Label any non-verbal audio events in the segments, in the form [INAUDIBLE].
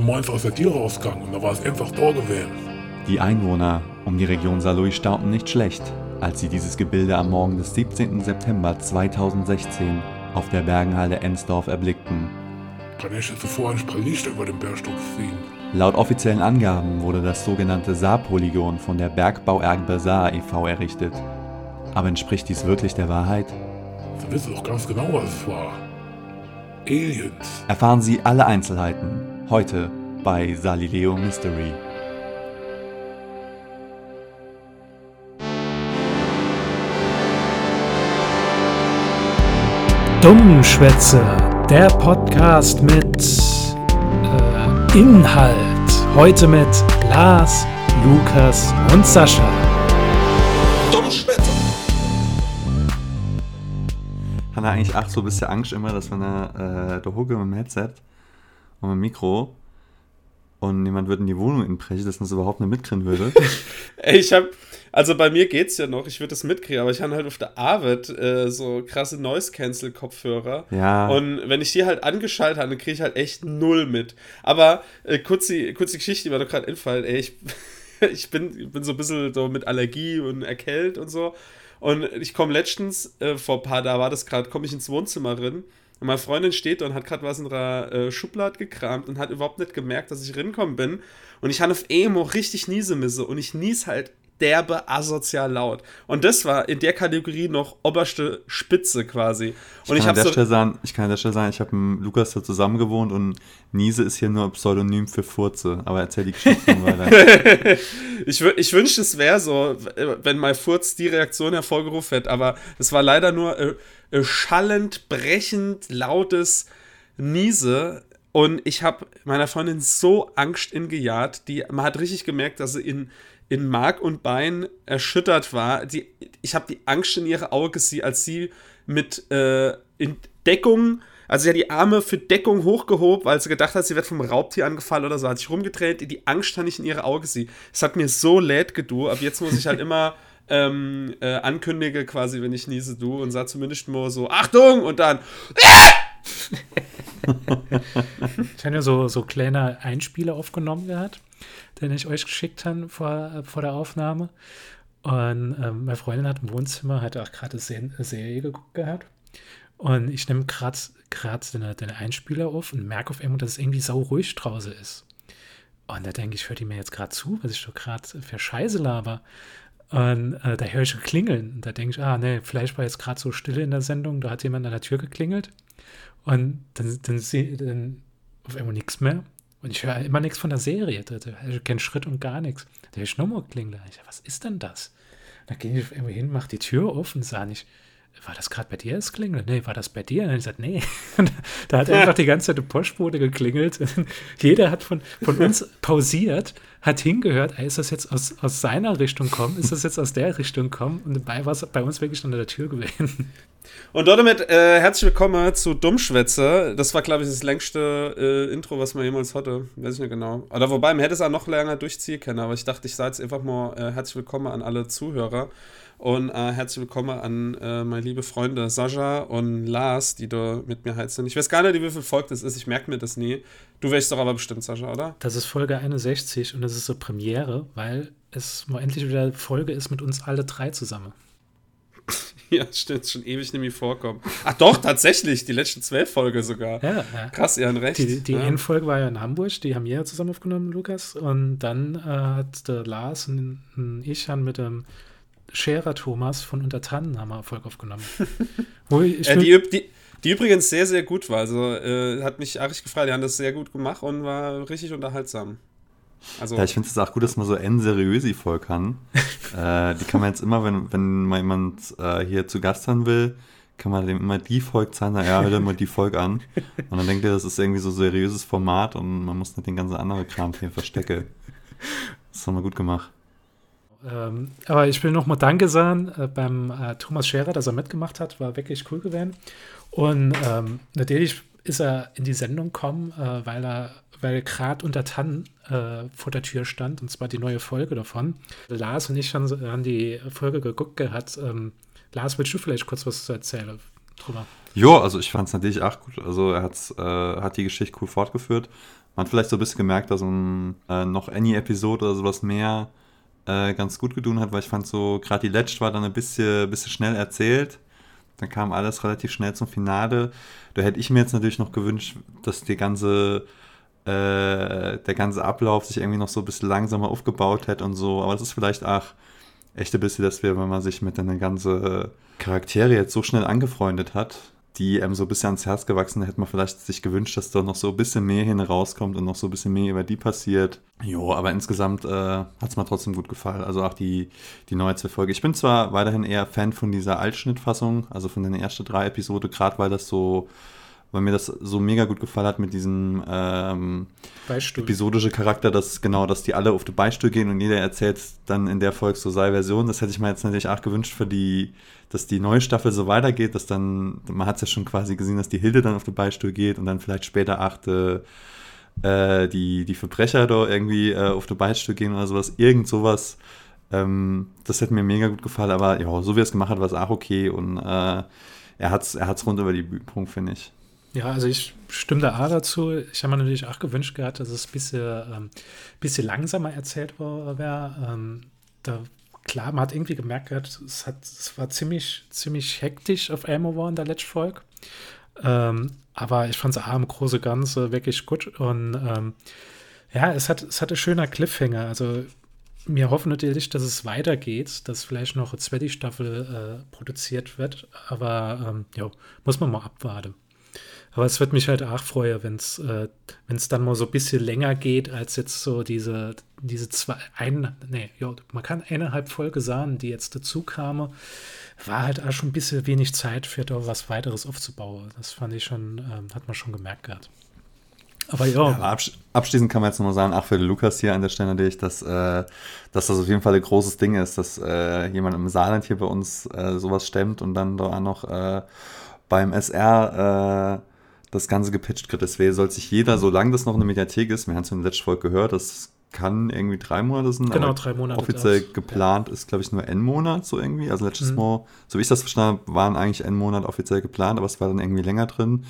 und morgens aus der Tür rausgegangen und da war es einfach da gewesen. Die Einwohner um die Region Saarlouis staunten nicht schlecht, als sie dieses Gebilde am Morgen des 17. September 2016 auf der Bergenhalde Ensdorf erblickten. Kann ich jetzt zuvor ein Spralicht über den Bergstock ziehen? Laut offiziellen Angaben wurde das sogenannte Saarpolygon von der Bergbau Erbe Saar e.V. errichtet. Aber entspricht dies wirklich der Wahrheit? Sie wissen doch ganz genau, was es war. Aliens. Erfahren Sie alle Einzelheiten heute bei Salileo Mystery. Dummschwätze, der Podcast mit äh, Inhalt. Heute mit Lars, Lukas und Sascha. Dummschwätze. Hanna, eigentlich auch so ein bisschen Angst immer, dass wenn er äh, da mit dem Headset und dem Mikro und jemand würde in die Wohnung inbrechen, dass man das überhaupt nicht mitkriegen würde. [LAUGHS] Ey, ich hab, also bei mir geht's ja noch, ich würde das mitkriegen, aber ich habe halt auf der Arbeit äh, so krasse Noise-Cancel-Kopfhörer. Ja. Und wenn ich die halt angeschaltet habe, dann kriege ich halt echt null mit. Aber äh, kurz, die, kurz die Geschichte, die mir doch gerade entfallen, ey, ich, [LAUGHS] ich, bin, ich bin so ein bisschen so mit Allergie und erkältet und so. Und ich komme letztens, äh, vor ein paar, da war das gerade, komme ich ins Wohnzimmer rein und meine Freundin steht da und hat gerade was in ihrer äh, Schublade gekramt und hat überhaupt nicht gemerkt, dass ich rinkommen bin. Und ich hatte auf Emo richtig Niesemisse und ich nies halt derbe asozial laut. Und das war in der Kategorie noch oberste Spitze quasi. Und ich, ich, kann an habe der. Stelle sagen, ich kann an der Stelle sagen, ich habe mit Lukas da zusammen gewohnt und Niese ist hier nur ein Pseudonym für Furze. Aber erzähl die Geschichte mal weiter. [LAUGHS] ich ich wünschte, es wäre so, wenn mein Furz die Reaktion hervorgerufen hätte, aber es war leider nur äh, äh, schallend, brechend, lautes Niese. Und ich habe meiner Freundin so Angst ingejaht, die, man hat richtig gemerkt, dass sie in, in Mark und Bein erschüttert war. Die, ich habe die Angst in ihre Augen gesehen, als sie mit äh, in Deckung, also sie hat die Arme für Deckung hochgehoben, weil sie gedacht hat, sie wird vom Raubtier angefallen oder so, hat sich rumgedreht. Die Angst habe ich in ihre Augen gesehen. Es hat mir so leid gedu. Ab jetzt muss ich halt immer [LAUGHS] ähm, äh, ankündige quasi, wenn ich niese, du und sag zumindest nur so, Achtung! Und dann, [LAUGHS] Ich habe ja so, so kleine Einspieler aufgenommen gehabt, den ich euch geschickt habe vor, vor der Aufnahme. Und ähm, meine Freundin hat im Wohnzimmer hat auch gerade eine Serie geguckt gehabt. Und ich nehme gerade den, den Einspieler auf und merke auf einmal, dass es irgendwie sau ruhig draußen ist. Und da denke ich, hört die mir jetzt gerade zu, was ich doch gerade für Scheiße laber. Und äh, da höre ich klingeln. Und da denke ich, ah, nee, vielleicht war jetzt gerade so Stille in der Sendung, da hat jemand an der Tür geklingelt. Und dann, dann sehe ich dann auf einmal nichts mehr. Und ich höre immer nichts von der Serie. Höre ich keinen Schritt und gar nichts. Ich nochmal klingeln. Ich was ist denn das? Da gehe ich einmal hin, mache die Tür und sage ich, war das gerade bei dir das Klingeln? Nee, war das bei dir? Und ich gesagt, nee. [LAUGHS] Da hat einfach die ganze Zeit die Postbote geklingelt. [LAUGHS] Jeder hat von, von uns pausiert, hat hingehört, ey, ist das jetzt aus, aus seiner Richtung kommen? Ist das jetzt aus der Richtung kommen? Und dabei war es bei uns wirklich an der Tür gewesen. [LAUGHS] Und damit äh, herzlich willkommen zu Dummschwätze. Das war, glaube ich, das längste äh, Intro, was man jemals hatte. Weiß ich nicht genau. Oder wobei, man hätte es auch noch länger durchziehen können. Aber ich dachte, ich sage jetzt einfach mal äh, herzlich willkommen an alle Zuhörer. Und äh, herzlich willkommen an äh, meine liebe Freunde Sascha und Lars, die da mit mir sind. Ich weiß gar nicht, wie viel Volk das ist. Ich merke mir das nie. Du weißt doch aber bestimmt, Sascha, oder? Das ist Folge 61 und das ist so Premiere, weil es mal endlich wieder Folge ist mit uns alle drei zusammen. [LAUGHS] Ja, stimmt, schon ewig nicht mehr vorkommen. Ach doch, tatsächlich, die letzten zwölf Folge sogar. Ja, ja. Krass, ihr habt recht. Die, die ja. Endfolge war ja in Hamburg, die haben wir ja zusammen aufgenommen, Lukas. Und dann äh, hat der Lars und, und ich haben mit dem Scherer Thomas von Untertannen haben wir Erfolg aufgenommen. [LAUGHS] Wo ich, ich Äh, die, die, die übrigens sehr, sehr gut war. Also äh, hat mich arg gefreut. Die haben das sehr gut gemacht und war richtig unterhaltsam. Also, Ja, ich finde es auch gut, dass man so N seriösi voll kann. [LAUGHS] äh, die kann man jetzt immer, wenn, wenn mal jemand äh, hier zu Gast sein will, kann man dem immer die Folge zeigen, na ja, hör dir mal die Folge an. Und dann denkt er, das ist irgendwie so ein seriöses Format und man muss nicht den ganzen anderen Kram hier verstecken. Das haben wir gut gemacht. Ähm, aber ich will nochmal Danke sagen äh, beim äh, Thomas Scherer, dass er mitgemacht hat. War wirklich cool gewesen. Und ähm, natürlich ist er in die Sendung gekommen, äh, weil er weil gerade unter Tannen äh, vor der Tür stand, und zwar die neue Folge davon. Lars und ich haben, haben die Folge geguckt gehabt. Ähm, Lars, willst du vielleicht kurz was erzählen drüber? Jo, also ich fand es natürlich auch gut. Also er hat's, äh, hat die Geschichte cool fortgeführt. Man hat vielleicht so ein bisschen gemerkt, dass ein äh, noch Any-Episode oder sowas mehr äh, ganz gut getan hat, weil ich fand so, gerade die letzte war dann ein bisschen, bisschen schnell erzählt. Dann kam alles relativ schnell zum Finale. Da hätte ich mir jetzt natürlich noch gewünscht, dass die ganze, äh, der ganze Ablauf sich irgendwie noch so ein bisschen langsamer aufgebaut hätte und so. Aber das ist vielleicht auch echt ein bisschen, dass wir, wenn man sich mit den ganzen Charaktere jetzt so schnell angefreundet hat, die einem so ein bisschen ans Herz gewachsen, hätte man vielleicht sich gewünscht, dass da noch so ein bisschen mehr hin rauskommt und noch so ein bisschen mehr über die passiert. Jo, aber insgesamt äh, hat es mir trotzdem gut gefallen. Also auch die, die neue zwei Folge. Ich bin zwar weiterhin eher Fan von dieser Altschnittfassung, also von den ersten drei Episoden, gerade weil das so weil mir das so mega gut gefallen hat mit diesem ähm, episodische Charakter, dass genau, dass die alle auf den Beistuhl gehen und jeder erzählt dann in der Folge so seine Version. Das hätte ich mir jetzt natürlich auch gewünscht für die, dass die neue Staffel so weitergeht, dass dann, man hat es ja schon quasi gesehen, dass die Hilde dann auf den Beistuhl geht und dann vielleicht später achte äh, die, die Verbrecher da irgendwie äh, auf den Beistuhl gehen oder sowas, irgend sowas. Ähm, das hätte mir mega gut gefallen, aber ja, so wie er es gemacht hat, war es auch okay und äh, er hat es er hat's rund über die Bühne, finde ich. Ja, also ich stimme da A dazu. Ich habe mir natürlich auch gewünscht gehabt, dass es ein bisschen, ähm, bisschen langsamer erzählt wäre. Ähm, da, klar, man hat irgendwie gemerkt, es, hat, es war ziemlich, ziemlich hektisch auf Elmo in der letzten Folge. Ähm, aber ich fand es A im Große Ganze wirklich gut. Und ähm, ja, es hat, es hat ein schöner Cliffhanger. Also wir hoffen natürlich, dass es weitergeht, dass vielleicht noch eine zweite Staffel äh, produziert wird. Aber ähm, ja, muss man mal abwarten. Aber es wird mich halt auch freuen, wenn es äh, dann mal so ein bisschen länger geht, als jetzt so diese, diese zwei, ein, nee, ja, man kann eineinhalb Folge sagen, die jetzt dazu kamen, war halt auch schon ein bisschen wenig Zeit für da was weiteres aufzubauen. Das fand ich schon, ähm, hat man schon gemerkt gehabt. Aber ja. ja abschließend kann man jetzt nochmal sagen, ach für den Lukas hier an der Stelle natürlich, dass, äh, dass das auf jeden Fall ein großes Ding ist, dass äh, jemand im Saarland hier bei uns äh, sowas stemmt und dann da auch noch äh, beim SR äh, das Ganze gepitcht kriegt. Deswegen soll sich jeder, solange das noch eine Mediathek ist, wir haben es in der letzten Folge gehört, das kann irgendwie drei Monate sein. Genau, drei Monate. Offiziell das. geplant ja. ist, glaube ich, nur ein Monat so irgendwie. Also letztes mhm. Mal, so wie ich das verstanden habe, waren eigentlich ein Monat offiziell geplant, aber es war dann irgendwie länger drin.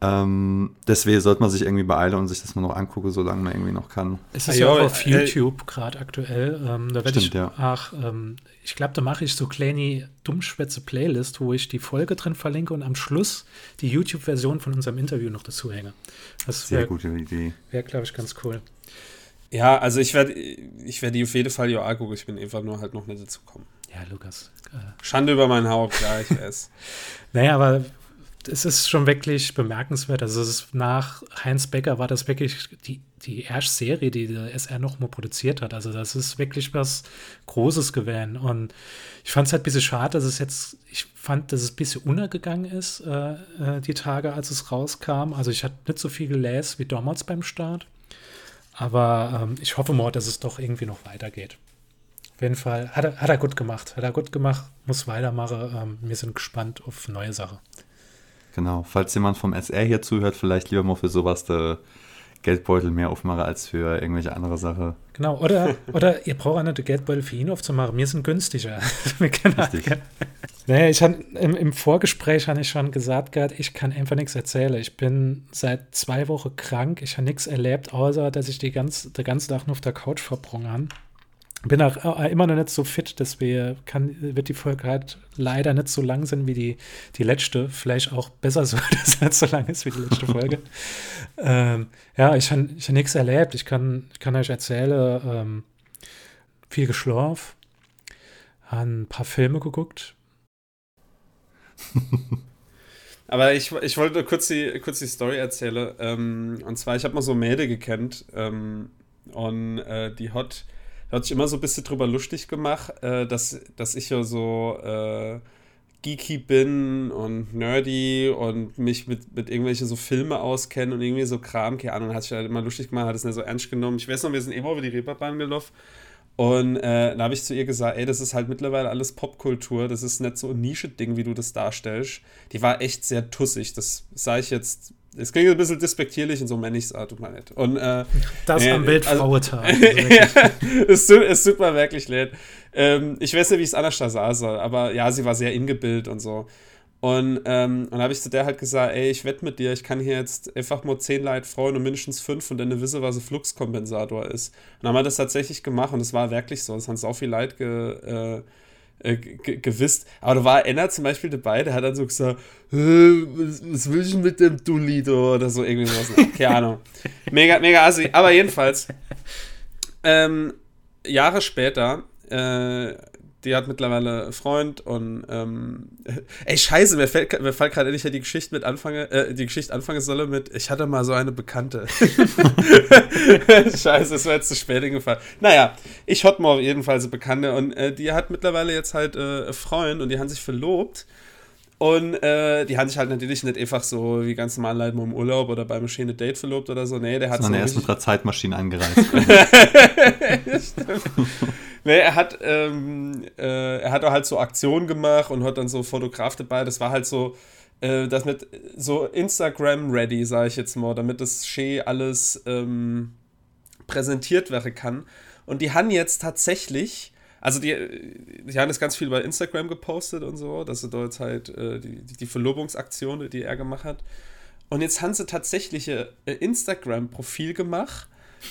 Ähm, deswegen sollte man sich irgendwie beeilen und sich das mal noch angucken, solange man irgendwie noch kann. Es ist ja, ja auch auf äh, YouTube gerade aktuell. Ähm, da werde ich ja. ach, ähm, ich glaube, da mache ich so kleine Dummschwätze-Playlist, wo ich die Folge drin verlinke und am Schluss die YouTube-Version von unserem Interview noch dazu hänge. Das Sehr wär, gute Idee. Wäre, glaube ich, ganz cool. Ja, also ich werde ich werd die auf jeden Fall ja gucken. Ich bin einfach nur halt noch nicht dazu gekommen. Ja, Lukas. Äh. Schande über mein Haupt, ja, ich weiß. [LAUGHS] naja, aber es ist schon wirklich bemerkenswert. Also nach Heinz Becker war das wirklich die, die erste Serie, die der SR noch mal produziert hat. Also das ist wirklich was Großes gewesen. Und ich fand es halt ein bisschen schade, dass es jetzt, ich fand, dass es ein bisschen untergegangen ist, äh, äh, die Tage, als es rauskam. Also ich hatte nicht so viel gelesen wie damals beim Start. Aber ähm, ich hoffe mal, dass es doch irgendwie noch weitergeht. Auf jeden Fall hat er, hat er gut gemacht. Hat er gut gemacht, muss weitermachen. Ähm, wir sind gespannt auf neue Sachen. Genau. Falls jemand vom SR hier zuhört, vielleicht lieber mal für sowas der Geldbeutel mehr aufmachen als für irgendwelche andere Sachen. Genau. Oder, oder ihr braucht auch nicht den Geldbeutel für ihn aufzumachen. Wir sind günstiger. [LAUGHS] Richtig. Naja, ich hab, im, im Vorgespräch habe ich schon gesagt, gehabt, ich kann einfach nichts erzählen. Ich bin seit zwei Wochen krank. Ich habe nichts erlebt, außer dass ich die ganz, den ganzen Tag nur auf der Couch verbrungen habe bin auch immer noch nicht so fit, deswegen kann, wird die Folge halt leider nicht so lang sein wie die, die letzte. Vielleicht auch besser so, [LAUGHS] dass es nicht so lang ist wie die letzte Folge. ähm, ja, ich habe ich hab nichts erlebt. Ich kann, ich kann euch erzählen, ähm, viel geschlafen, ein paar Filme geguckt. [LAUGHS] Aber ich, ich wollte kurz die, kurz die Story erzählen. Ähm, und zwar, ich habe mal so Mädel gekannt ähm, und äh, die hat hat sich immer so ein bisschen drüber lustig gemacht, äh, dass, dass ich ja so äh, geeky bin und nerdy und mich mit, mit irgendwelchen so Filme auskenne und irgendwie so Kram, keine Ahnung, hat sich halt immer lustig gemacht, hat es nicht so ernst genommen. Ich weiß noch, wir sind immer über die Reeperbahn gelaufen und äh, da habe ich zu ihr gesagt, ey, das ist halt mittlerweile alles Popkultur, das ist nicht so ein Nische-Ding, wie du das darstellst. Die war echt sehr tussig, das sage ich jetzt es klingt ein bisschen despektierlich und so männlich, ich tut mir leid. Und, äh, das äh, am Weltfrauentag. Also, [LAUGHS] ja, es, tut, es tut mir wirklich leid. Ähm, ich weiß nicht, wie ich es anders sagen soll, aber ja, sie war sehr ingebildet und so. Und, ähm, und dann habe ich zu der halt gesagt, ey, ich wette mit dir, ich kann hier jetzt einfach nur 10 Leute Frauen und mindestens 5 und dann wissen, was ein Fluxkompensator ist. Und dann haben wir das tatsächlich gemacht und es war wirklich so. Es haben so viel Leid ge, äh, ge gewisst. Aber da war einer zum Beispiel dabei, der hat dann so gesagt, was, was will ich mit dem Dulito oder so irgendwie sowas. Keine Ahnung. [LAUGHS] Mega, mega assi. Aber jedenfalls, ähm, Jahre später, äh, die hat mittlerweile einen Freund und ähm, [LAUGHS] ey scheiße, mir fällt, mir fällt gerade endlich ja die Geschichte mit anfange, äh, die Geschichte anfangen solle mit, ich hatte mal so eine Bekannte. [LAUGHS] [LAUGHS] scheiße, es war jetzt zu spät hingefallen. Naja, ich hatte mal auf jeden Fall so Bekannte und äh, die hat mittlerweile jetzt halt äh, einen Freund und die haben sich verlobt. Und äh, die haben sich halt natürlich nicht einfach so wie ganz normal Leute im Urlaub oder beim schönen Date verlobt oder so. Nee, der hat so er ist mit einer Zeitmaschine angereist. Nee, er hat, ähm, äh, er hat auch halt so Aktionen gemacht und hat dann so Fotograf dabei. Das war halt so, äh, das mit so Instagram-ready, sage ich jetzt mal, damit das Shea alles ähm, präsentiert werden kann. Und die haben jetzt tatsächlich also die, die haben das ganz viel bei Instagram gepostet und so, dass sie dort halt äh, die, die Verlobungsaktion, die er gemacht hat. Und jetzt haben sie tatsächlich ein Instagram-Profil gemacht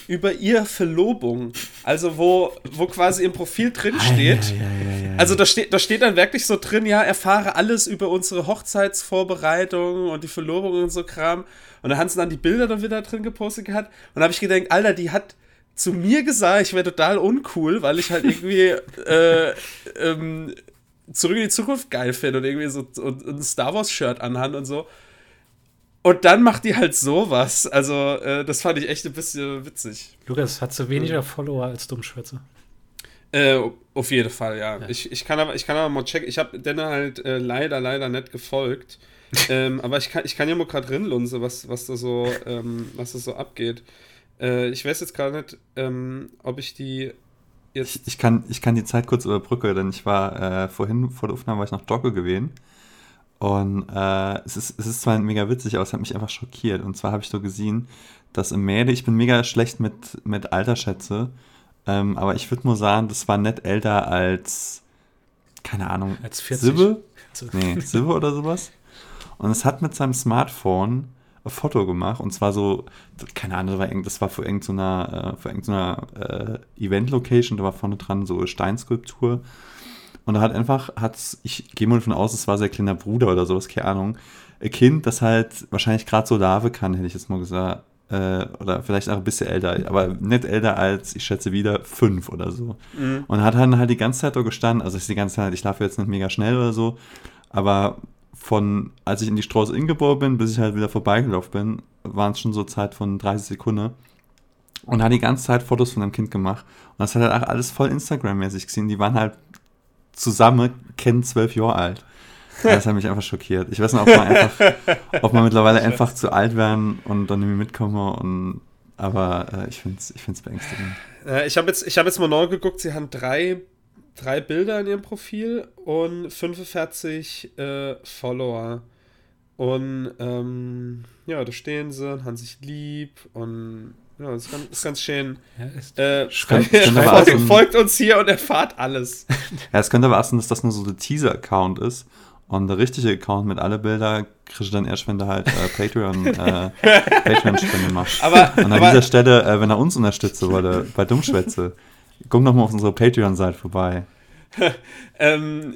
über ihre Verlobung. Also wo, wo quasi im Profil drin steht. Also da steht, da steht dann wirklich so drin, ja, erfahre alles über unsere Hochzeitsvorbereitung und die Verlobung und so Kram. Und da haben sie dann die Bilder da wieder drin gepostet gehabt. Und da habe ich gedacht, Alter, die hat zu mir gesagt, ich wäre total uncool, weil ich halt irgendwie [LAUGHS] äh, ähm, zurück in die Zukunft geil finde und irgendwie so und, und ein Star Wars Shirt anhaben und so. Und dann macht die halt sowas. Also, äh, das fand ich echt ein bisschen witzig. Lukas, hat so weniger Follower als Dummschwätze? Äh, auf jeden Fall, ja. ja. Ich, ich, kann aber, ich kann aber mal checken. Ich habe den halt äh, leider, leider nicht gefolgt. [LAUGHS] ähm, aber ich kann, ich kann ja mal gerade rinlunsen, was, was da so, ähm, was da so abgeht. Äh, ich weiß jetzt gar nicht, ähm, ob ich die jetzt. Ich kann, ich kann die Zeit kurz überbrücken, denn ich war äh, vorhin vor der Aufnahme war ich noch Dogge gewesen. Und äh, es, ist, es ist zwar mega witzig, aber es hat mich einfach schockiert. Und zwar habe ich so gesehen, dass im Mädel, ich bin mega schlecht mit, mit Altersschätze, ähm, aber ich würde nur sagen, das war nicht älter als, keine Ahnung, als 40. Sibbe? Nee, [LAUGHS] Sibbe oder sowas. Und es hat mit seinem Smartphone ein Foto gemacht und zwar so, keine Ahnung, das war, für irgendeiner, äh, für irgendeiner äh, Event-Location, da war vorne dran so eine Steinskulptur und da hat einfach, hat's, ich gehe mal davon aus, es war sein kleiner Bruder oder sowas, keine Ahnung, ein Kind, das halt wahrscheinlich gerade so Lave kann, hätte ich jetzt mal gesagt, äh, oder vielleicht auch ein bisschen älter, aber nicht älter als, ich schätze wieder, fünf oder so. Mhm. Und hat dann halt die ganze Zeit da gestanden, also ist die ganze Zeit, ich laufe jetzt nicht mega schnell oder so, aber von, als ich in die Straße ingeboren bin, bis ich halt wieder vorbeigelaufen bin, waren es schon so Zeit von 30 Sekunden. Und hat die ganze Zeit Fotos von dem Kind gemacht. Und das hat halt auch alles voll Instagram-mäßig gesehen. Die waren halt zusammen, kennen zwölf Jahre alt. Das hat mich einfach schockiert. Ich weiß nicht, ob man einfach, ob man mittlerweile einfach zu alt werden und dann irgendwie mitkommen und aber äh, ich finde es ich find's beängstigend. Äh, ich habe jetzt, hab jetzt mal neu geguckt, sie haben drei drei Bilder in ihrem Profil und 45 äh, Follower. Und ähm, ja, da stehen sie und haben sich lieb und ja, das ist ganz, ist ganz schön. Ja, ist äh, [LAUGHS] schreibt, folgt, folgt, uns hier und erfahrt alles. [LAUGHS] ja, es könnte aber sein, dass das nur so der Teaser-Account ist. Und der richtige Account mit alle Bilder kriegst du dann erst, wenn du halt äh, Patreon, äh, [LAUGHS] Patreon-Spende machst. Aber, und an aber, dieser Stelle, äh, wenn er uns unterstützen wollte, bei Dummschwätze, Guck noch mal auf unsere Patreon-Seite vorbei. ähm,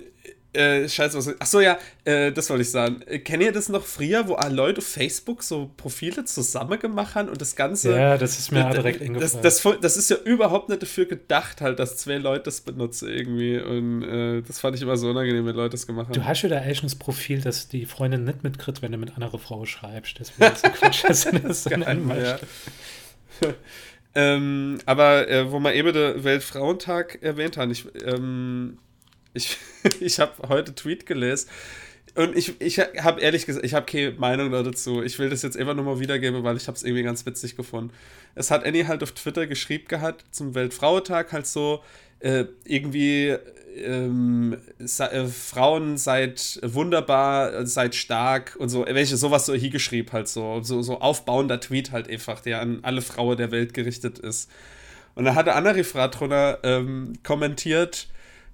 äh, scheiße, was. Achso, ja, äh, das wollte ich sagen. Äh, kennt ihr das noch früher, wo Leute auf Facebook so Profile zusammen gemacht haben und das Ganze. Ja, das ist mir direkt das, das, das, ist ja überhaupt nicht dafür gedacht, halt, dass zwei Leute das benutzen irgendwie. Und äh, das fand ich immer so unangenehm, wenn Leute das gemacht haben. Du hast ja da eigentlich das Profil, dass die Freundin nicht mitkriegt, wenn du mit einer Frau schreibst. Deswegen ist das Quatsch, [LAUGHS] dass du das dann ja. [LAUGHS] Ähm, aber äh, wo wir eben den Weltfrauentag erwähnt haben, ich, ähm, ich, [LAUGHS] ich habe heute Tweet gelesen und ich, ich habe ehrlich gesagt, ich habe keine Meinung dazu. Ich will das jetzt einfach nur mal wiedergeben, weil ich habe es irgendwie ganz witzig gefunden. Es hat Annie halt auf Twitter geschrieben gehabt zum Weltfrauentag halt so, äh, irgendwie ähm, äh, Frauen seid wunderbar, seid stark und so, welche sowas so hier geschrieben halt so, so, so aufbauender Tweet halt einfach, der an alle Frauen der Welt gerichtet ist. Und da hatte Anna Refrat drunter ähm, kommentiert,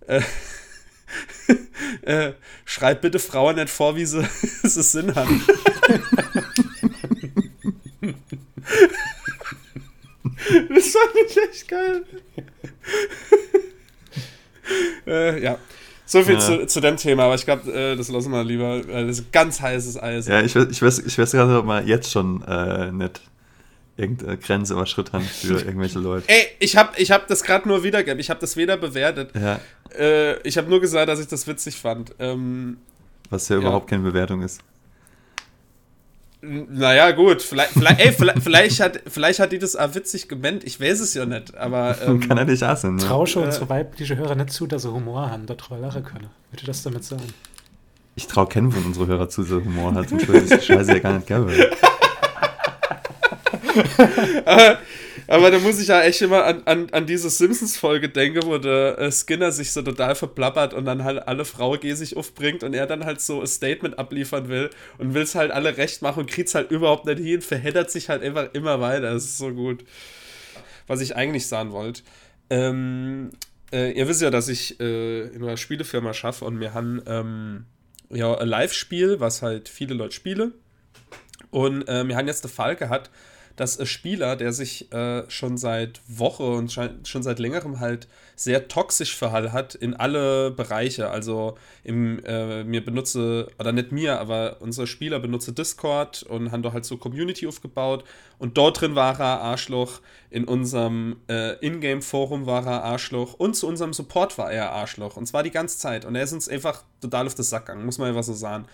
äh, [LAUGHS] [LAUGHS] äh, schreibt bitte Frauen nicht vor, wie sie [LAUGHS] es Sinn haben. [LAUGHS] das fand ich echt geil. äh, ja. So viel Ja. zu, zu dem Thema, aber ich glaube, äh, das lassen wir lieber. Das ist ganz heißes Eis. Ja, ich weiß, ich weiß, ich weiß gerade, ob man jetzt schon äh, nicht irgendeine Grenze überschritten hat für [LAUGHS] irgendwelche Leute. Ey, ich habe ich hab das gerade nur wiedergegeben. Ich habe das weder bewertet. Ja, Äh, ich habe nur gesagt, dass ich das witzig fand. Ähm, was ja, überhaupt keine Bewertung ist. n- naja, gut. Vielleicht, vielleicht, ey, vielleicht, vielleicht, hat, vielleicht hat die das auch witzig gemeint. Ich weiß es ja nicht. Aber [LAUGHS] ähm, Kann er nicht hassen. Ne? Trausche Äh. unsere weibliche Hörer nicht zu, dass sie Humor haben, darüber lachen können. Würde das damit sagen? Ich traue keinen von unseren Hörer zu, so Humor hat. Würde ich Scheiße ja gar nicht gäbe. [LAUGHS] aber, aber da muss ich ja echt immer an, an, an diese Simpsons-Folge denken, wo der äh, Skinner sich so total verplappert und dann halt alle Frau sich aufbringt und er dann halt so ein Statement abliefern will und will es halt alle recht machen und kriegt es halt überhaupt nicht hin, verheddert sich halt einfach immer weiter. Das ist so gut. Was ich eigentlich sagen wollte, ähm, äh, ihr wisst ja, dass ich äh, in einer Spielefirma schaffe und wir haben ähm, ja ein Live-Spiel, was halt viele Leute spielen. Und äh, wir haben jetzt den Fall gehabt, dass ein Spieler, der sich äh, schon seit Woche und schon seit längerem halt sehr toxisch verhalten hat in alle Bereiche. Also im, äh, mir benutze, oder nicht mir, aber unsere Spieler benutze Discord und haben da halt so Community aufgebaut. Und dort drin war er Arschloch, in unserem äh, Ingame-Forum war er Arschloch und zu unserem Support war er Arschloch. Und zwar die ganze Zeit. Und er ist uns einfach total auf den Sack gegangen, muss man einfach so sagen.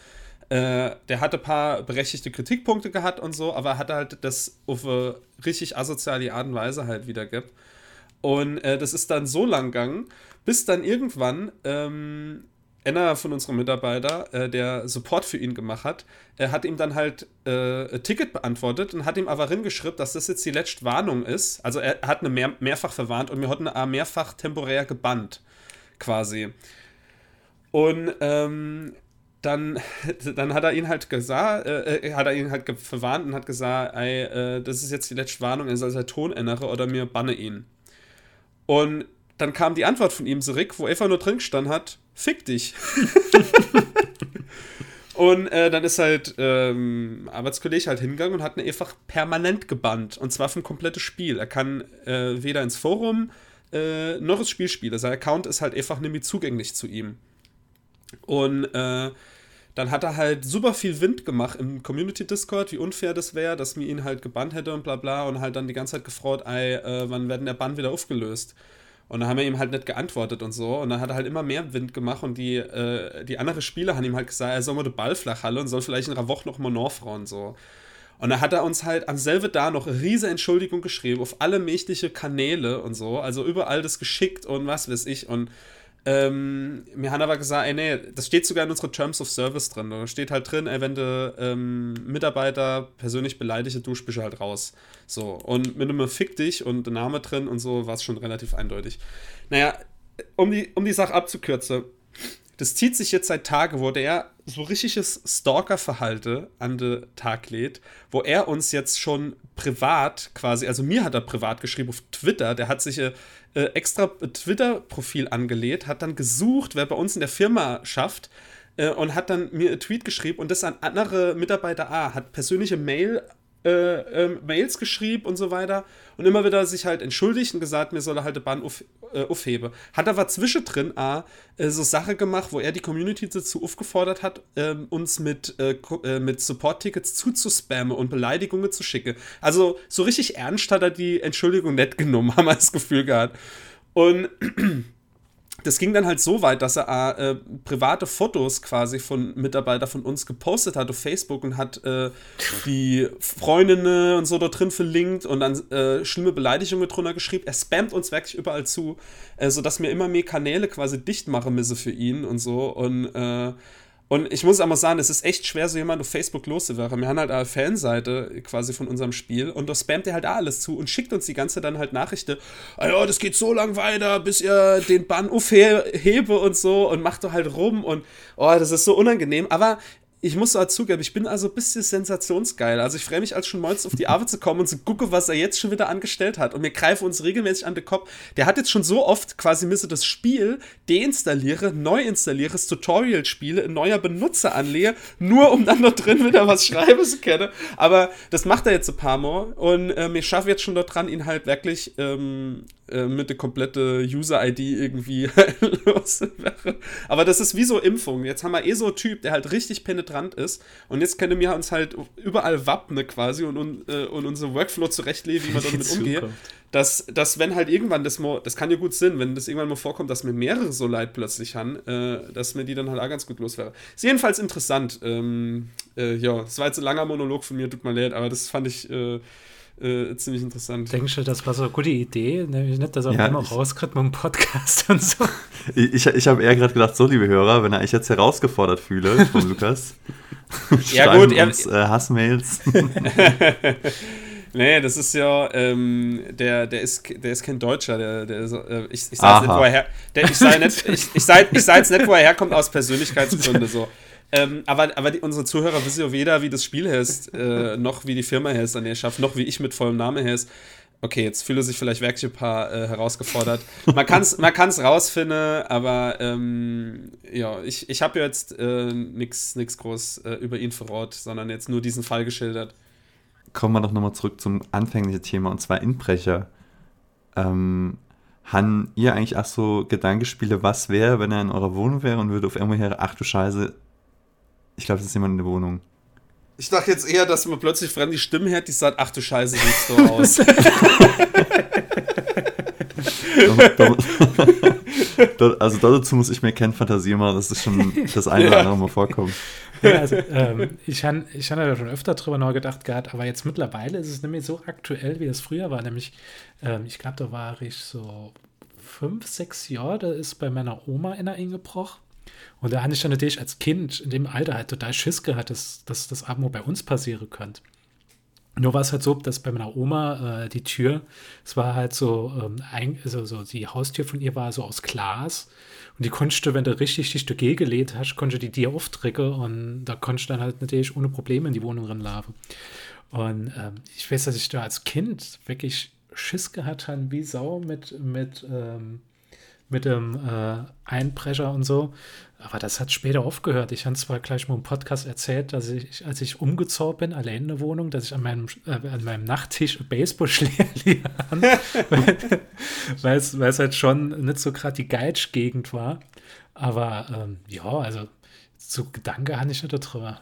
Äh, der hatte ein paar berechtigte Kritikpunkte gehabt und so, aber er hatte halt das auf eine richtig asoziale Art und Weise halt wiedergibt. Und äh, das ist dann so lang gegangen, bis dann irgendwann ähm, einer von unseren Mitarbeitern, äh, der Support für ihn gemacht hat, er hat ihm dann halt äh, ein Ticket beantwortet und hat ihm aber geschrieben, dass das jetzt die letzte Warnung ist. Also er hat eine mehr, mehrfach verwarnt und wir hatten eine mehrfach temporär gebannt, quasi. Und ähm, dann, dann hat er ihn halt gesagt, äh, äh, hat er ihn halt verwarnt und hat gesagt, ey, äh, das ist jetzt die letzte Warnung, er soll sein Ton ändern oder mir banne ihn. Und dann kam die Antwort von ihm zurück, wo einfach nur drin stand hat, fick dich. [LAUGHS] und äh, dann ist halt ähm, Arbeitskollege halt hingegangen und hat ihn einfach permanent gebannt. Und zwar für ein komplettes Spiel. Er kann äh, weder ins Forum äh, noch das Spiel spielen. Sein Account ist halt einfach nicht mehr zugänglich zu ihm. Und äh, dann hat er halt super viel Wind gemacht im Community-Discord, wie unfair das wäre, dass mir ihn halt gebannt hätte und bla bla und halt dann die ganze Zeit gefreut, ey, äh, wann werden der Bann wieder aufgelöst? Und dann haben wir ihm halt nicht geantwortet und so. Und dann hat er halt immer mehr Wind gemacht und die, äh, die anderen Spieler haben ihm halt gesagt, er soll mal den Ball flach halten und soll vielleicht in einer Woche noch mal nachfrauen und so. Und dann hat er uns halt am selben da noch eine riese Entschuldigung geschrieben auf alle mächtige Kanäle und so. Also überall das geschickt und was weiß ich. Und ähm, mir haben aber gesagt, ey, nee, das steht sogar in unseren Terms of Service drin. Da steht halt drin, ey, wenn du ähm, Mitarbeiter persönlich beleidige, du bist halt raus. So, und mit einem Fick dich und Name drin und so war es schon relativ eindeutig. Naja, um die, um die Sache abzukürzen, das zieht sich jetzt seit Tagen, wo der so richtiges Stalker-Verhalte an den Tag lädt, wo er uns jetzt schon privat quasi, also mir hat er privat geschrieben auf Twitter, der hat sich äh, extra Twitter-Profil angelegt, hat dann gesucht, wer bei uns in der Firma schafft äh, und hat dann mir einen Tweet geschrieben und das an andere Mitarbeiter A, hat persönliche Mail äh, ähm, Mails geschrieben und so weiter und immer wieder sich halt entschuldigt und gesagt, mir soll er halt den Bann auf, äh, aufheben. Hat aber zwischendrin ah, äh, so Sache gemacht, wo er die Community dazu aufgefordert hat, ähm, uns mit, äh, äh, mit Support-Tickets zuzuspammen und Beleidigungen zu schicken. Also so richtig ernst hat er die Entschuldigung nicht genommen, [LAUGHS] haben wir das Gefühl gehabt. Und [CLEARS THROAT] das ging dann halt so weit, dass er äh, private Fotos quasi von Mitarbeitern von uns gepostet hat auf Facebook und hat äh, die Freundinnen und so da drin verlinkt und dann äh, schlimme Beleidigungen drunter geschrieben. Er spammt uns wirklich überall zu, äh, sodass wir immer mehr Kanäle quasi dicht machen müssen für ihn und so. Und, äh, und ich muss aber sagen, es ist echt schwer, so jemand auf Facebook loszuwerden. Wir haben halt eine Fanseite quasi von unserem Spiel und da spammt er halt alles zu und schickt uns die ganze dann halt Nachrichten. Ah ja, das geht so lang weiter, bis ihr den Bann aufhebe und so und macht da halt rum und oh, das ist so unangenehm. Aber ich muss so zugeben, ich bin also ein bisschen sensationsgeil. Also ich freue mich als schon morgens auf die Arbeit zu kommen und zu gucken, was er jetzt schon wieder angestellt hat. Und mir greife uns regelmäßig an den Kopf. Der hat jetzt schon so oft quasi müsse das Spiel deinstalliere, neu installiere, das Tutorial spiele, ein neuer Benutzer anlehe, nur um dann dort drin wieder was schreiben zu können. Aber das macht er jetzt ein paar Mal und ähm, ich schaffe jetzt schon dort dran, ihn halt wirklich ähm, äh, mit der komplette User-ID irgendwie [LAUGHS] loszuwerden. Aber das ist wie so Impfung. Jetzt haben wir eh so einen Typ, der halt richtig penetrant ist und jetzt können wir uns halt überall wappnen quasi und, und, äh, und unser Workflow zurechtlegen, wie man damit umgeht. Dass, dass wenn halt irgendwann das mal, das kann ja gut Sinn, wenn das irgendwann mal vorkommt, dass mir mehrere so Leid plötzlich haben, äh, dass mir die dann halt auch ganz gut los wäre. Ist jedenfalls interessant. Ähm, äh, ja, es war jetzt ein langer Monolog von mir, tut mir leid, aber das fand ich äh, äh, ziemlich interessant. Denkst du, das war so eine gute Idee? Nämlich nicht, dass er ja, immer rauskriegt mit dem Podcast [LAUGHS] und so. Ich, ich habe eher gerade gedacht, so liebe Hörer, wenn er ich jetzt herausgefordert fühle von [LAUGHS] Lukas, ja gut, uns, äh, Hassmails. [LAUGHS] Nee, das ist ja, ähm, der, der, ist, der ist kein Deutscher, der, der ist, äh, ich, ich sage jetzt nicht, wo er her, der, ich sage nicht, ich, ich ich sag jetzt nicht, wo er herkommt, aus Persönlichkeitsgründen, so. Ähm, aber aber die, unsere Zuhörer wissen ja weder, wie das Spiel heißt, [LAUGHS] äh, noch wie die Firma heißt, an der ich schaffe, noch wie ich mit vollem Namen heißt. Okay, jetzt fühle sich vielleicht wirklich ein paar äh, herausgefordert. Man kann es [LAUGHS] man kann's rausfinden, aber ähm, ja, ich, ich habe jetzt äh, nichts groß äh, über ihn verraut, sondern jetzt nur diesen Fall geschildert. Kommen wir doch nochmal zurück zum anfänglichen Thema, und zwar Inbrecher. Ähm, han ihr eigentlich auch so Gedankenspiele, was wäre, wenn er in eurer Wohnung wäre und würde auf einmal her, ach du Scheiße, ich glaube, das ist jemand in der Wohnung. Ich dachte jetzt eher, dass man plötzlich fremd die Stimme hört, die sagt, ach du Scheiße, siehst du [LAUGHS] aus. [LAUGHS] also dazu muss ich mir keine Fantasie machen, dass das schon das eine oder andere mal vorkommt. Ja, also, ähm, ich habe ich hab da schon öfter drüber nachgedacht gehabt, aber jetzt mittlerweile ist es nämlich so aktuell, wie es früher war. Nämlich, ähm, ich glaube, da war ich so fünf, sechs Jahre, da ist bei meiner Oma in der eingebrochen. Und da hatte ich dann natürlich als Kind in dem Alter halt total Schiss gehabt, dass, dass das Abo bei uns passieren könnte. Nur war es halt so, dass bei meiner Oma äh, die Tür, es war halt so, ähm, ein, also so, die Haustür von ihr war so aus Glas. Und die konntest du, wenn du richtig dich dagegen gelehnt hast, konntest du die dir aufdrücken und da konntest du dann halt natürlich ohne Probleme in die Wohnung ranlaufen. Und ähm, ich weiß, dass ich da als Kind wirklich Schiss gehabt habe, wie Sau mit, mit, ähm, mit dem äh, Einbrecher und so. Aber das hat später aufgehört. Ich habe zwar gleich mal im Podcast erzählt, dass ich, als ich umgezogen bin, allein in der Wohnung, dass ich an meinem, äh, an meinem Nachttisch Baseballschläger weil es halt schon nicht so gerade die Geitsch-Gegend war. Aber ähm, ja, also so Gedanke hatte ich nicht darüber.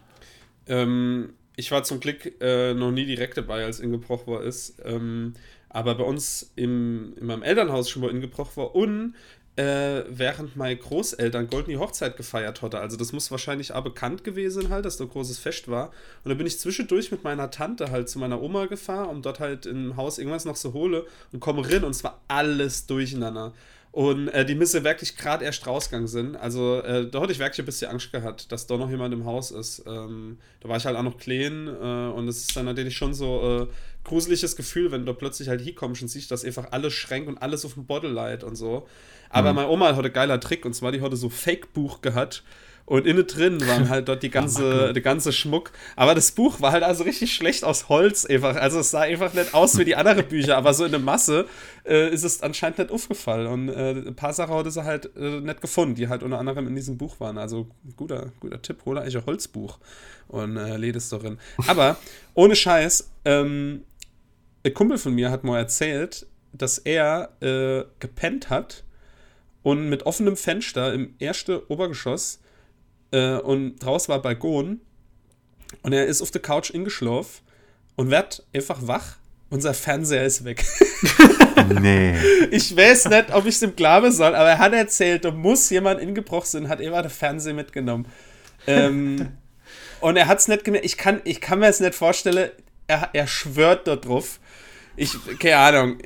Ähm, ich war zum Glück äh, noch nie direkt dabei, als Ingebroch war ist. Ähm, aber bei uns im, in meinem Elternhaus schon mal Ingebroch war und äh, während meine Großeltern Goldene Hochzeit gefeiert hatte. Also das muss wahrscheinlich auch bekannt gewesen halt, dass da ein großes Fest war. Und da bin ich zwischendurch mit meiner Tante halt zu meiner Oma gefahren, um dort halt im Haus irgendwas noch zu holen und komme rein und es war alles durcheinander. Und äh, die müsse wirklich gerade erst rausgegangen sind. Also äh, da hatte ich wirklich ein bisschen Angst gehabt, dass da noch jemand im Haus ist. Ähm, da war ich halt auch noch klein äh, und es ist dann natürlich schon so äh, gruseliges Gefühl, wenn du plötzlich halt hinkommst und siehst, dass einfach alles Schränk und alles auf dem Bottle light und so. Aber mhm. meine Oma hatte geiler Trick und zwar die hatte so Fake-Buch gehabt. Und innen drin waren halt dort die [LAUGHS] ganze, der ganze Schmuck. Aber das Buch war halt also richtig schlecht aus Holz einfach. Also es sah einfach nicht aus wie die anderen Bücher, aber so in der Masse äh, ist es anscheinend nicht aufgefallen. Und äh, ein paar Sachen hatte sie halt äh, nicht gefunden, die halt unter anderem in diesem Buch waren. Also guter, guter Tipp, hol euch ein Holzbuch und äh, lädt es darin. Aber ohne Scheiß, ähm, ein Kumpel von mir hat mal erzählt, dass er äh, gepennt hat und mit offenem Fenster im ersten Obergeschoss äh, und draußen war Balkon und er ist auf der Couch ingeschlafen und wird einfach wach. Unser Fernseher ist weg. [LAUGHS] nee. Ich weiß nicht, ob ich es ihm glauben soll, aber er hat erzählt, da muss jemand ingebrochen sein, hat immer den Fernseher mitgenommen. Ähm, [LAUGHS] und er hat es nicht gemerkt. Ich kann, ich kann mir es nicht vorstellen. Er, er schwört darauf. Ich, keine Ahnung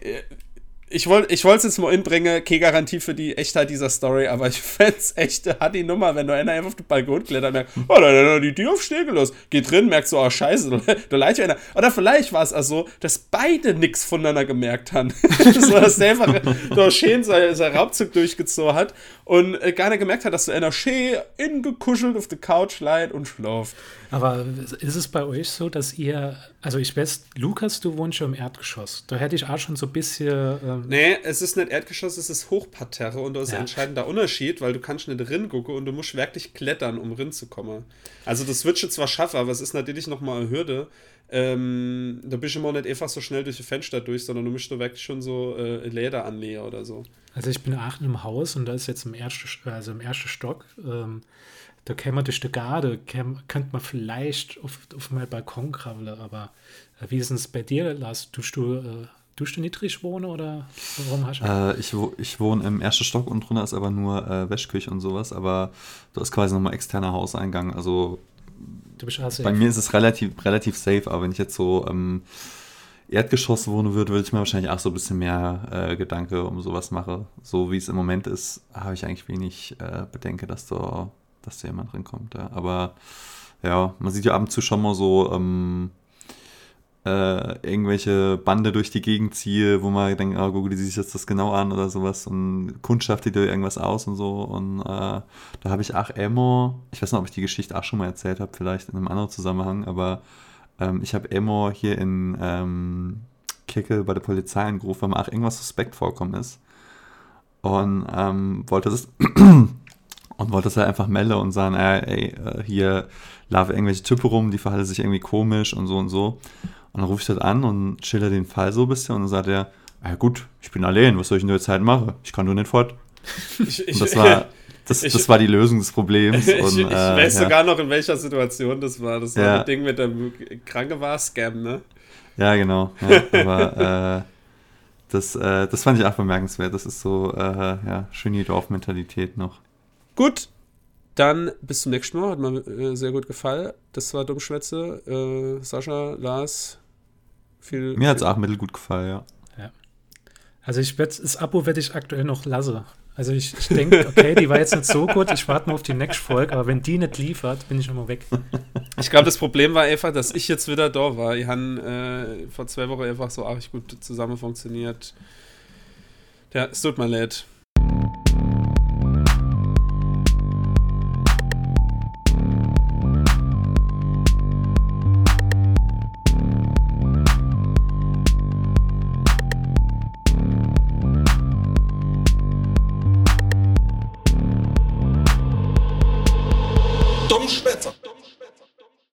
ich wollte ich es jetzt mal inbringen, keine Garantie für die Echtheit dieser Story, aber ich fände es echt, hat die Nummer, wenn du einer einfach auf den Balkon klettert, merkt, oh, da, da, die Tür auf Stege los, geht drin, merkt so, oh, scheiße, [LAUGHS] da, leitet einer. Oder vielleicht war es also, dass beide nichts voneinander gemerkt haben. [LAUGHS] so, dass der einfach da schön sein, sein Raubzug durchgezogen hat und äh, gar nicht gemerkt hat, dass so einer schön ingekuschelt auf der Couch leiht und schlaft. Aber ist es bei euch so, dass ihr, also ich weiß, Lukas, du wohnst schon im Erdgeschoss. Da hätte ich auch schon so ein bisschen. Ähm nee, es ist nicht Erdgeschoss, es ist Hochparterre und da ist ja. ein entscheidender Unterschied, weil du kannst nicht drin gucken und du musst wirklich klettern, um drin zu kommen. Also das wird schon zwar schaffen, aber es ist natürlich nochmal eine Hürde. Ähm, da bist du immer nicht einfach so schnell durch die Fenster durch, sondern du musst da wirklich schon so äh, Leder anlegen oder so. Also ich bin in Aachen im Haus und da ist jetzt im ersten, also im ersten Stock. Ähm, da käme man durch die Garde, käme, könnte man vielleicht auf, auf meinen Balkon krabbeln, aber äh, wie ist es bei dir, Lars? Tust du, äh, tust du niedrig wohnen oder warum hast du? Äh, ich, ich wohne im ersten Stock und drunter ist aber nur äh, Wäschküche und sowas, aber da ist quasi nochmal externer Hauseingang, also bei mir ist es relativ, relativ safe, aber wenn ich jetzt so ähm, Erdgeschoss wohnen würde, würde ich mir wahrscheinlich auch so ein bisschen mehr äh, Gedanke um sowas machen. So wie es im Moment ist, habe ich eigentlich wenig äh, Bedenke, dass da dass da jemand reinkommt. Ja. Aber ja, man sieht ja ab und zu schon mal so ähm, äh, irgendwelche Bande durch die Gegend ziehe, wo man denkt, ah, guck, die sich jetzt das genau an oder sowas und Kundschaft die dir irgendwas aus und so. Und äh, da habe ich auch immer, ich weiß nicht, ob ich die Geschichte auch schon mal erzählt habe, vielleicht in einem anderen Zusammenhang, aber ähm, ich habe immer hier in ähm, Kicke bei der Polizei angerufen, weil mir auch irgendwas suspekt vorkommen ist. Und ähm, wollte das [CLEARS THROAT] und wollte das halt einfach melden und sagen, ey, ey äh, hier laufen irgendwelche Typen rum, die verhalten sich irgendwie komisch und so und so. Und dann rufe ich das an und schilder den Fall so ein bisschen und dann sagt er, ja gut, ich bin allein, was soll ich in der Zeit machen? Ich kann nur nicht fort. Ich, [LAUGHS] ich, und das war, [LAUGHS] das, ich, das war die Lösung des Problems. [LAUGHS] Und, ich, ich äh, weiß ja. sogar noch, in welcher Situation das war. Das war ja. das Ding mit dem Kranke-War-Scam, ne? Ja, genau. Ja, aber äh, das, äh, das fand ich auch bemerkenswert. Das ist so, äh, ja, schöne Dorfmentalität noch. Gut, dann bis zum nächsten Mal. Hat mir äh, sehr gut gefallen. Das war Dummschwätze. Äh, Sascha, Lars, viel. Mir hat es auch mittelgut gefallen, ja. ja. Also ich werde das Abo werde ich aktuell noch lassen. Also ich, ich denke, okay, die war jetzt nicht so gut, ich warte mal auf die nächste Folge, aber wenn die nicht liefert, bin ich immer weg. Ich glaube, das Problem war einfach, dass ich jetzt wieder da war. Ich habe äh, vor zwei Wochen einfach so arg gut zusammen funktioniert. Ja, es tut mir leid.